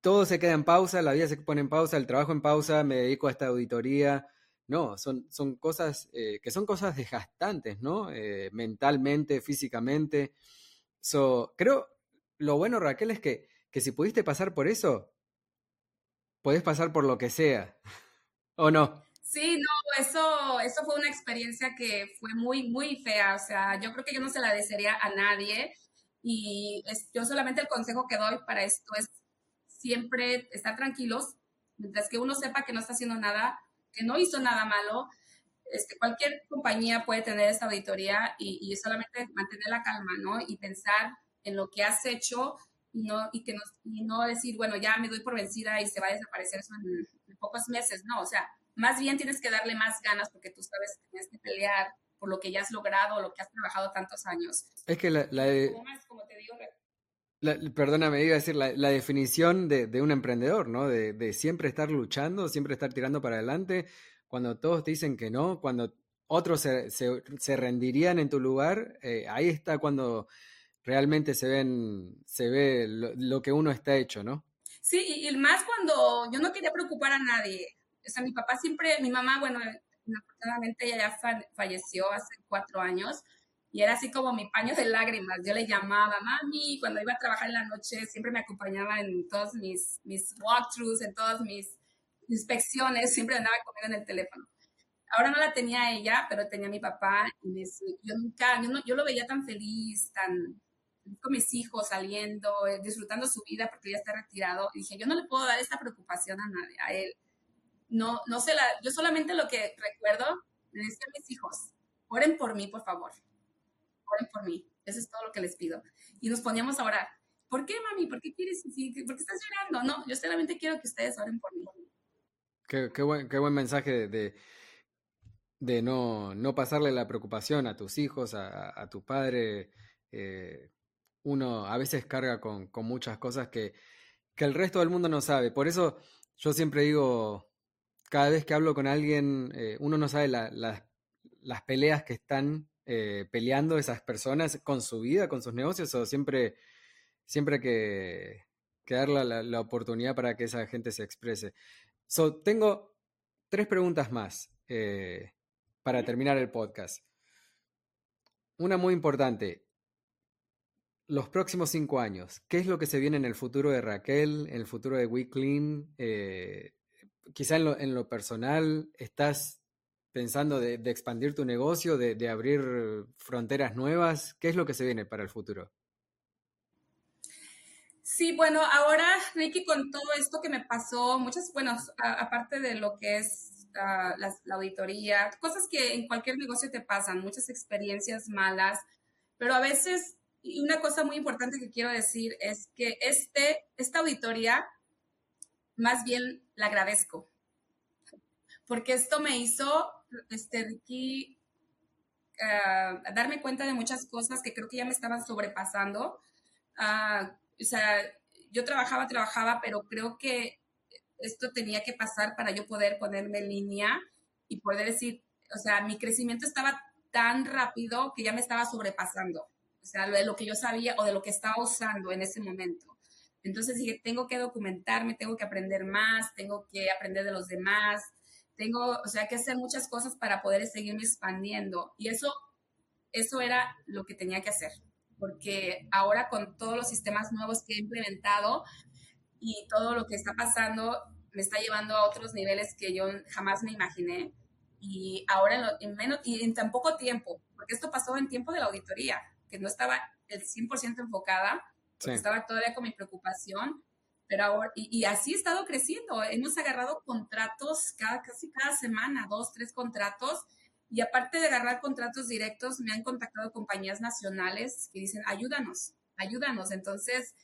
todo se queda en pausa, la vida se pone en pausa, el trabajo en pausa, me dedico a esta auditoría, no, son, son cosas eh, que son cosas desgastantes, ¿no? Eh, mentalmente, físicamente. So, creo, lo bueno, Raquel, es que, que si pudiste pasar por eso, puedes pasar por lo que sea, ¿o no? Sí, no, eso, eso fue una experiencia que fue muy, muy fea. O sea, yo creo que yo no se la desearía a nadie. Y yo solamente el consejo que doy para esto es siempre estar tranquilos, mientras que uno sepa que no está haciendo nada, que no hizo nada malo, este, cualquier compañía puede tener esta auditoría y, solamente mantener la calma, ¿no? Y pensar en lo que has hecho y no, y que no, y no decir, bueno, ya me doy por vencida y se va a desaparecer eso en, pocos meses, no, o sea, más bien tienes que darle más ganas porque tú sabes que tienes que pelear por lo que ya has logrado, lo que has trabajado tantos años. Es que la, la como te digo, la, perdóname, iba a decir la, la definición de, de, un emprendedor, ¿no? De, de, siempre estar luchando, siempre estar tirando para adelante. Cuando todos te dicen que no, cuando otros se, se, se rendirían en tu lugar, eh, ahí está cuando realmente se ven, se ve lo, lo, que uno está hecho, ¿no? Sí, y más cuando yo no quería preocupar a nadie. O sea, mi papá siempre, mi mamá, bueno, afortunadamente ella ya falleció hace cuatro años, y era así como mi paño de lágrimas. Yo le llamaba, mami, cuando iba a trabajar en la noche, siempre me acompañaba en todos mis, mis walkthroughs, en todas mis inspecciones, siempre andaba conmigo en el teléfono. Ahora no la tenía ella, pero tenía mi papá y me, yo nunca, yo, no, yo lo veía tan feliz, tan con mis hijos saliendo, eh, disfrutando su vida porque ya está retirado. Y dije, yo no le puedo dar esta preocupación a nadie, a él. No, no sé la, yo solamente lo que recuerdo, decía a mis hijos, oren por mí, por favor oren por mí. Eso es todo lo que les pido. Y nos poníamos a orar. ¿Por qué, mami? ¿Por qué quieres? ¿Por qué estás llorando? No, yo solamente quiero que ustedes oren por mí. Qué, qué, buen, qué buen mensaje de, de, no, no, pasarle la preocupación a tus hijos, a, a tu padre. Eh, uno a veces carga con, con muchas cosas que, que, el resto del mundo no sabe. Por eso yo siempre digo, cada vez que hablo con alguien, eh, uno no sabe la, la, las peleas que están eh, peleando esas personas con su vida, con sus negocios, o siempre, siempre que, que dar la, la, oportunidad para que esa gente se exprese. So, tengo tres preguntas más eh, para terminar el podcast. Una muy importante. los próximos cinco años, ¿qué es lo que se viene en el futuro de Raquel, en el futuro de WeClean? Eh, quizá en lo, personal, ¿estás pensando de, expandir tu negocio, de, abrir fronteras nuevas? ¿Qué es lo que se viene para el futuro? Sí, bueno, ahora, Ricky, con todo esto que me pasó, muchas, bueno, aparte de lo que es ah, la auditoría, cosas que en cualquier negocio te pasan, muchas experiencias malas, pero a veces y una cosa muy importante que quiero decir es que este, esta auditoría, más bien la agradezco, porque esto me hizo, este, Ricky, ah, darme cuenta de muchas cosas que creo que ya me estaban sobrepasando. Ah, o sea, yo trabajaba, trabajaba, pero creo que esto tenía que pasar para yo poder ponerme en línea y poder decir, o sea, mi crecimiento estaba tan rápido que ya me estaba sobrepasando o sea, de lo que yo sabía o de lo que estaba usando en ese momento. Entonces dije, tengo que documentarme, tengo que aprender más, tengo que aprender de los demás, tengo, o sea, que hacer muchas cosas para poder seguirme expandiendo. Y eso, eso era lo que tenía que hacer, porque ahora con todos los sistemas nuevos que he implementado y todo lo que está pasando, me está llevando a otros niveles que yo jamás me imaginé. Y ahora en, en menos, y en tan poco tiempo, porque esto pasó en tiempo de la auditoría que no estaba el 100% enfocada, estaba todavía con mi preocupación, pero ahora, y, así he estado creciendo. Hemos agarrado contratos cada, casi cada semana, dos, tres contratos, y aparte de agarrar contratos directos, me han contactado compañías nacionales que dicen, ayúdanos, ayúdanos. Entonces,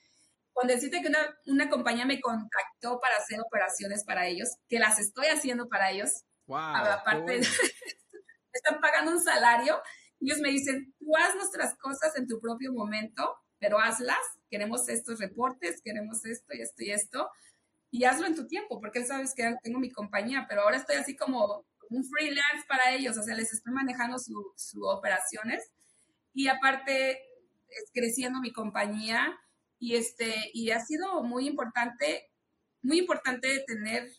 cuando decirte que una, una compañía me contactó para hacer operaciones para ellos, que las estoy haciendo para ellos, wow, aparte, están pagando un salario ellos me dicen, tú haz nuestras cosas en tu propio momento, pero hazlas. Queremos estos reportes, queremos esto y esto y esto. Y hazlo en tu tiempo, porque él sabes que tengo mi compañía, pero ahora estoy así como un freelance para ellos, o sea, les estoy manejando sus operaciones. Y aparte, es creciendo mi compañía y, este, y ha sido muy importante, muy importante tener,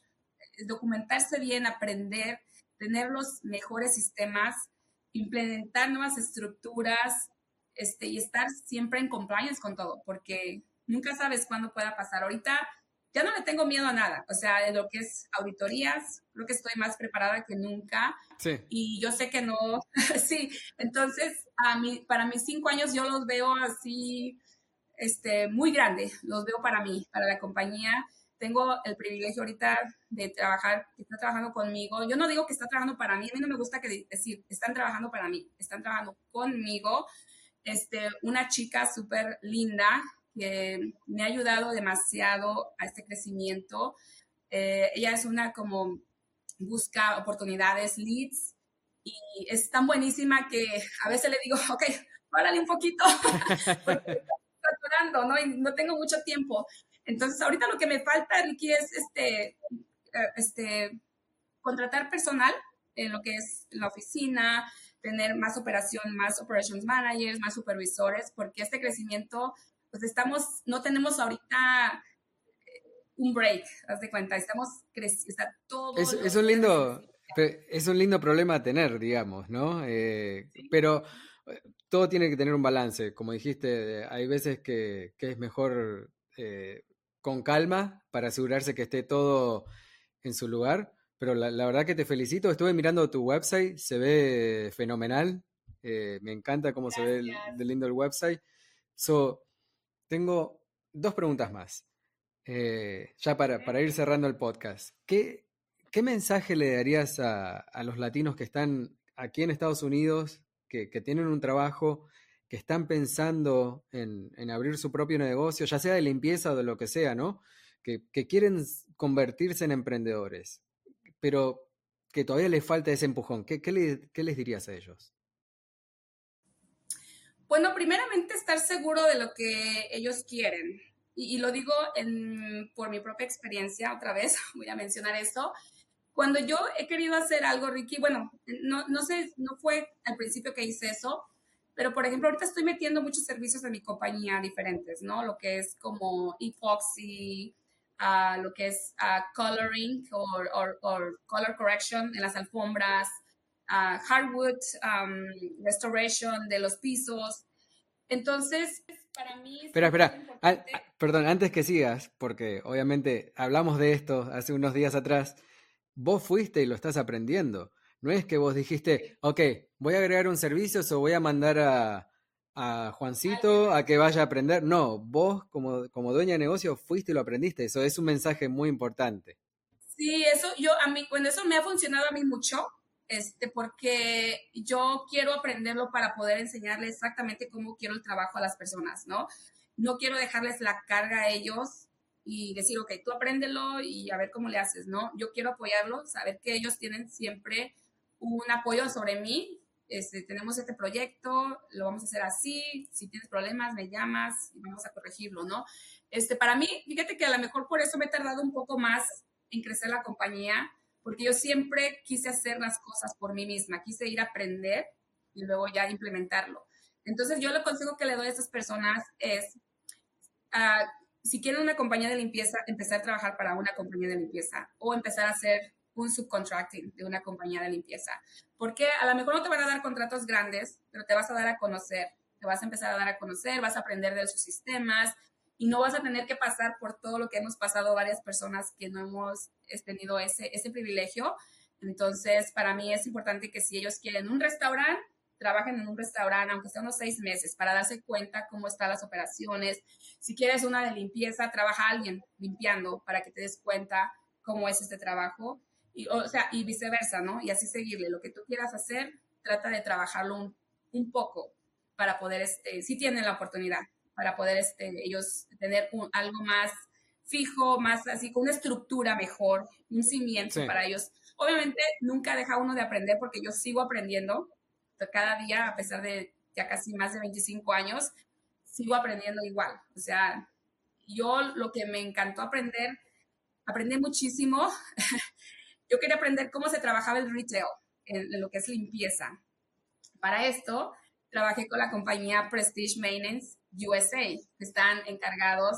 documentarse bien, aprender, tener los mejores sistemas, implementar nuevas estructuras este, y estar siempre en compliance con todo, porque nunca sabes cuándo pueda pasar. Ahorita ya no le tengo miedo a nada, o sea, de lo que es auditorías, creo que estoy más preparada que nunca. Sí. Y yo sé que no, sí, entonces a mí, para mis cinco años yo los veo así, este, muy grande, los veo para mí, para la compañía tengo el privilegio ahorita de trabajar, que está trabajando conmigo. Yo no digo que está trabajando para mí, a mí no me gusta que decir, están trabajando para mí, están trabajando conmigo. Este, una chica súper linda que me ha ayudado demasiado a este crecimiento. Eh, ella es una como busca oportunidades, leads, y es tan buenísima que a veces le digo, ok, párale un poquito, porque estoy ¿no? Y no tengo mucho tiempo. Entonces, ahorita lo que me falta, Ricky, es este, eh, este, contratar personal en lo que es la oficina, tener más operación, más operations managers, más supervisores, porque este crecimiento, pues estamos, no tenemos ahorita eh, un break, haz de cuenta, estamos creciendo, está todo. Es, es un lindo, es un lindo problema a tener, digamos, ¿no? Eh, pero todo tiene que tener un balance, como dijiste, hay veces que, que es mejor con calma para asegurarse que esté todo en su lugar. Pero la, verdad que te felicito. Estuve mirando tu website, se ve fenomenal. Eh, me encanta cómo se ve el, lindo el website. So, tengo dos preguntas más. Eh, ya para, para, ir cerrando el podcast. ¿Qué, qué mensaje le darías a, los latinos que están aquí en Estados Unidos, que, que tienen un trabajo que están pensando en, abrir su propio negocio, ya sea de limpieza o de lo que sea, ¿no? Que, quieren convertirse en emprendedores, pero que todavía les falta ese empujón. ¿Qué, les dirías a ellos? Bueno, primeramente estar seguro de lo que ellos quieren. Y, lo digo por mi propia experiencia, otra vez voy a mencionar esto. Cuando yo he querido hacer algo, Ricky, bueno, no, no sé, no fue al principio que hice eso, pero, por ejemplo, ahorita estoy metiendo muchos servicios de mi compañía diferentes, ¿no? Lo que es como epoxy, uh, lo que es uh, coloring o color correction en las alfombras, uh, hardwood um, restoration de los pisos. Entonces, para mí... Espera, espera, perdón, antes que sigas, porque obviamente hablamos de esto hace unos días atrás, vos fuiste y lo estás aprendiendo. No es que vos dijiste, ok, voy a agregar un servicio o voy a mandar a, a Juancito a que vaya a aprender. No, vos como, como dueña de negocio fuiste y lo aprendiste. Eso es un mensaje muy importante. Sí, eso yo a mí, bueno, eso me ha funcionado a mí mucho, este, porque yo quiero aprenderlo para poder enseñarle exactamente cómo quiero el trabajo a las personas, ¿no? No quiero dejarles la carga a ellos y decir, ok, tú apréndelo y a ver cómo le haces, ¿no? Yo quiero apoyarlos, saber que ellos tienen siempre un apoyo sobre mí. Este, tenemos este proyecto, lo vamos a hacer así, si tienes problemas me llamas y vamos a corregirlo, ¿no? Este, para mí, fíjate que a lo mejor por eso me he tardado un poco más en crecer la compañía, porque yo siempre quise hacer las cosas por mí misma, quise ir a aprender y luego ya implementarlo. Entonces yo lo consejo que le doy a estas personas es, uh, si quieren una compañía de limpieza, empezar a trabajar para una compañía de limpieza o empezar a hacer un subcontracting de una compañía de limpieza. Porque a lo mejor no te van a dar contratos grandes, pero te vas a dar a conocer, te vas a empezar a dar a conocer, vas a aprender de sus sistemas y no vas a tener que pasar por todo lo que hemos pasado varias personas que no hemos tenido ese, privilegio. Entonces, para mí es importante que si ellos quieren un restaurante, trabajen en un restaurante, aunque sea unos seis meses, para darse cuenta cómo están las operaciones. Si quieres una de limpieza, trabaja alguien limpiando para que te des cuenta cómo es este trabajo. Y, o sea, y viceversa, ¿no? Y así seguirle. Lo que tú quieras hacer, trata de trabajarlo un, un poco para poder, este, si tienen la oportunidad, para poder este, ellos tener algo más fijo, más así, con una estructura mejor, un cimiento para ellos. Obviamente nunca deja uno de aprender porque yo sigo aprendiendo cada día, a pesar de ya casi más de 25 años, sigo aprendiendo igual. O sea, yo lo que me encantó aprender, aprendí muchísimo. yo quería aprender cómo se trabajaba el retail, en, lo que es limpieza. Para esto, trabajé con la compañía Prestige Maintenance USA, que están encargados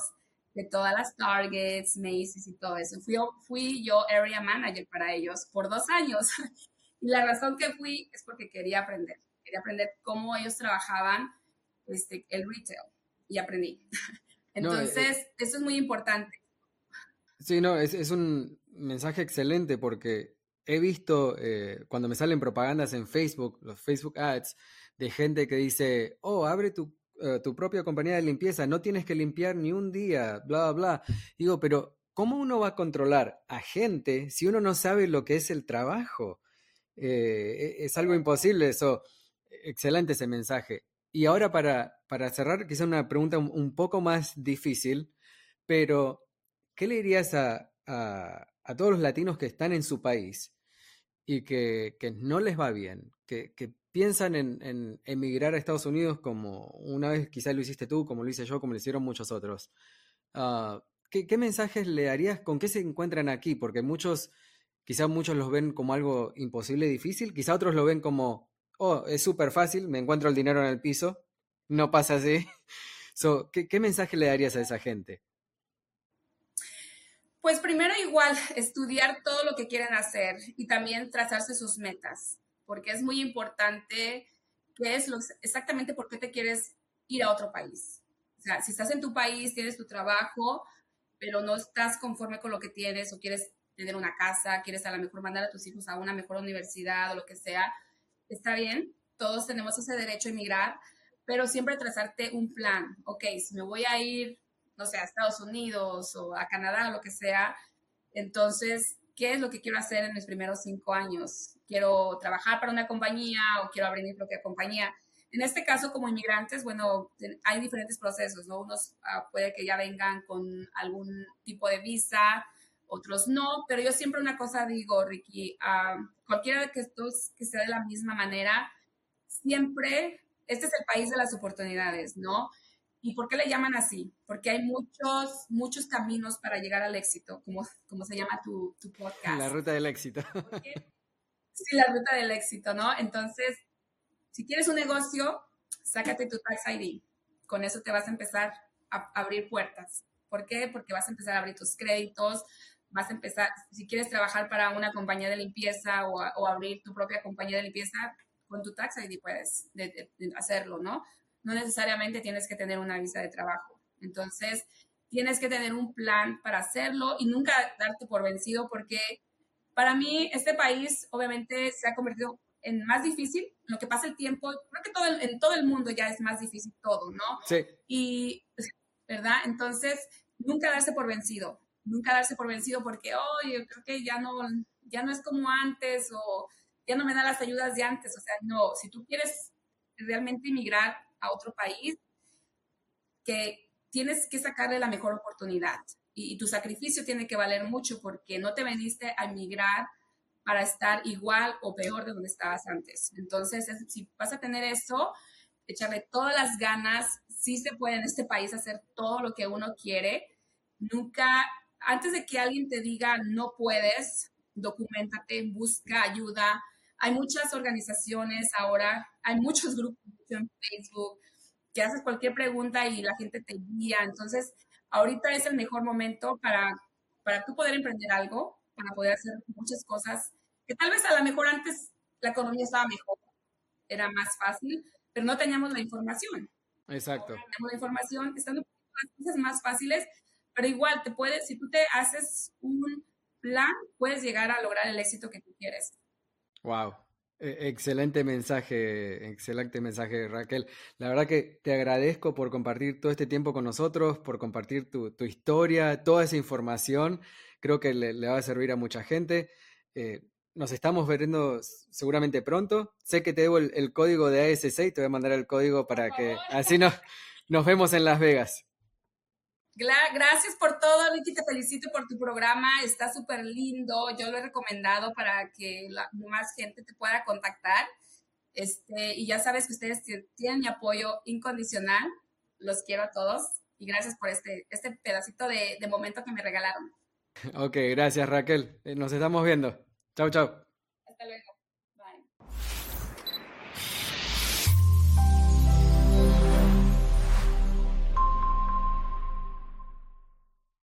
de todas las Targets, Macy's y todo eso. Fui, fui yo area manager para ellos por dos años. Y la razón que fui es porque quería aprender. Quería aprender cómo ellos trabajaban este, el retail. Y aprendí. Entonces, eh, eso es muy importante. Sí, no, es, es un mensaje excelente porque he visto eh, cuando me salen propagandas en Facebook, los Facebook ads, de gente que dice, oh, abre tu, eh, tu propia compañía de limpieza, no tienes que limpiar ni un día, bla, bla. Digo, pero ¿cómo uno va a controlar a gente si uno no sabe lo que es el trabajo? Eh, e, es algo imposible eso. Excelente ese mensaje. Y ahora para, para cerrar, quizá una pregunta un, poco más difícil, pero ¿qué le dirías a, a, todos los latinos que están en su país y que, no les va bien, que, piensan en, emigrar a Estados Unidos como una vez quizá lo hiciste tú, como lo hice yo, como lo hicieron muchos otros? Uh, ¿qué, ¿Qué mensajes le darías? ¿Con qué se encuentran aquí? Porque muchos Quizá muchos los ven como algo imposible difícil, quizá otros lo ven como, oh, es súper fácil, me encuentro el dinero en el piso, no pasa así. So, ¿qué, mensaje le darías a esa gente? Pues primero igual, estudiar todo lo que quieren hacer y también trazarse sus metas, porque es muy importante qué es exactamente por qué te quieres ir a otro país. O sea, si estás en tu país, tienes tu trabajo, pero no estás conforme con lo que tienes o quieres tener una casa, quieres a lo mejor mandar a tus hijos a una mejor universidad o lo que sea, está bien, todos tenemos ese derecho a emigrar, pero siempre trazarte un plan, ok, si me voy a ir, no sé, a Estados Unidos o a Canadá o lo que sea, entonces, ¿qué es lo que quiero hacer en mis primeros cinco años? ¿Quiero trabajar para una compañía o quiero abrir mi propia compañía? En este caso, como inmigrantes, bueno, hay diferentes procesos, ¿no? Unos uh, puede que ya vengan con algún tipo de visa, otros no, pero yo siempre una cosa digo, Ricky, cualquiera que esto que sea de la misma manera, siempre, este es el país de las oportunidades, ¿no? ¿Y por qué le llaman así? Porque hay muchos, muchos caminos para llegar al éxito, como, como se llama tu, tu podcast. La ruta del éxito. Sí, la ruta del éxito, ¿no? Entonces, si quieres un negocio, sácate tu Tax ID. Con eso te vas a empezar a abrir puertas. ¿Por qué? Porque vas a empezar a abrir tus créditos, vas a empezar, si quieres trabajar para una compañía de limpieza o, abrir tu propia compañía de limpieza, con tu tax ID puedes hacerlo, ¿no? No necesariamente tienes que tener una visa de trabajo. Entonces, tienes que tener un plan para hacerlo y nunca darte por vencido porque para mí este país obviamente se ha convertido en más difícil. Lo que pasa el tiempo, creo que todo en todo el mundo ya es más difícil todo, ¿no? Sí. Y, ¿verdad? Entonces, nunca darse por vencido, nunca darse por vencido porque, oh, yo creo que ya no, ya no es como antes o ya no me dan las ayudas de antes. O sea, no, si tú quieres realmente emigrar a otro país, que tienes que sacarle la mejor oportunidad y, tu sacrificio tiene que valer mucho porque no te veniste a emigrar para estar igual o peor de donde estabas antes. Entonces, si vas a tener eso, echarle todas las ganas, sí se puede en este país hacer todo lo que uno quiere. Nunca, antes de que alguien te diga no puedes, documentate, busca ayuda. Hay muchas organizaciones ahora, hay muchos grupos en Facebook que haces cualquier pregunta y la gente te guía. Entonces, ahorita es el mejor momento para, para tú poder emprender algo, para poder hacer muchas cosas que tal vez a lo mejor antes la economía estaba mejor, era más fácil, pero no teníamos la información. Exacto. teníamos la información, están las cosas más fáciles, pero igual te puedes, si tú te haces un plan, puedes llegar a lograr el éxito que tú quieres. Wow. E, excelente mensaje, excelente mensaje Raquel. La verdad que te agradezco por compartir todo este tiempo con nosotros, por compartir tu, historia, toda esa información. Creo que le, va a servir a mucha gente. Eh, nos estamos viendo seguramente pronto. Sé que te debo el, código de ASC y te voy a mandar el código para que así nos, nos vemos en Las Vegas. Gracias por todo, Ricky. Te felicito por tu programa. Está súper lindo. Yo lo he recomendado para que la, más gente te pueda contactar. Este, y ya sabes que ustedes tienen mi apoyo incondicional. Los quiero a todos. Y gracias por este, este pedacito de, de momento que me regalaron. Ok, gracias Raquel. Eh, nos estamos viendo. Chao, chao.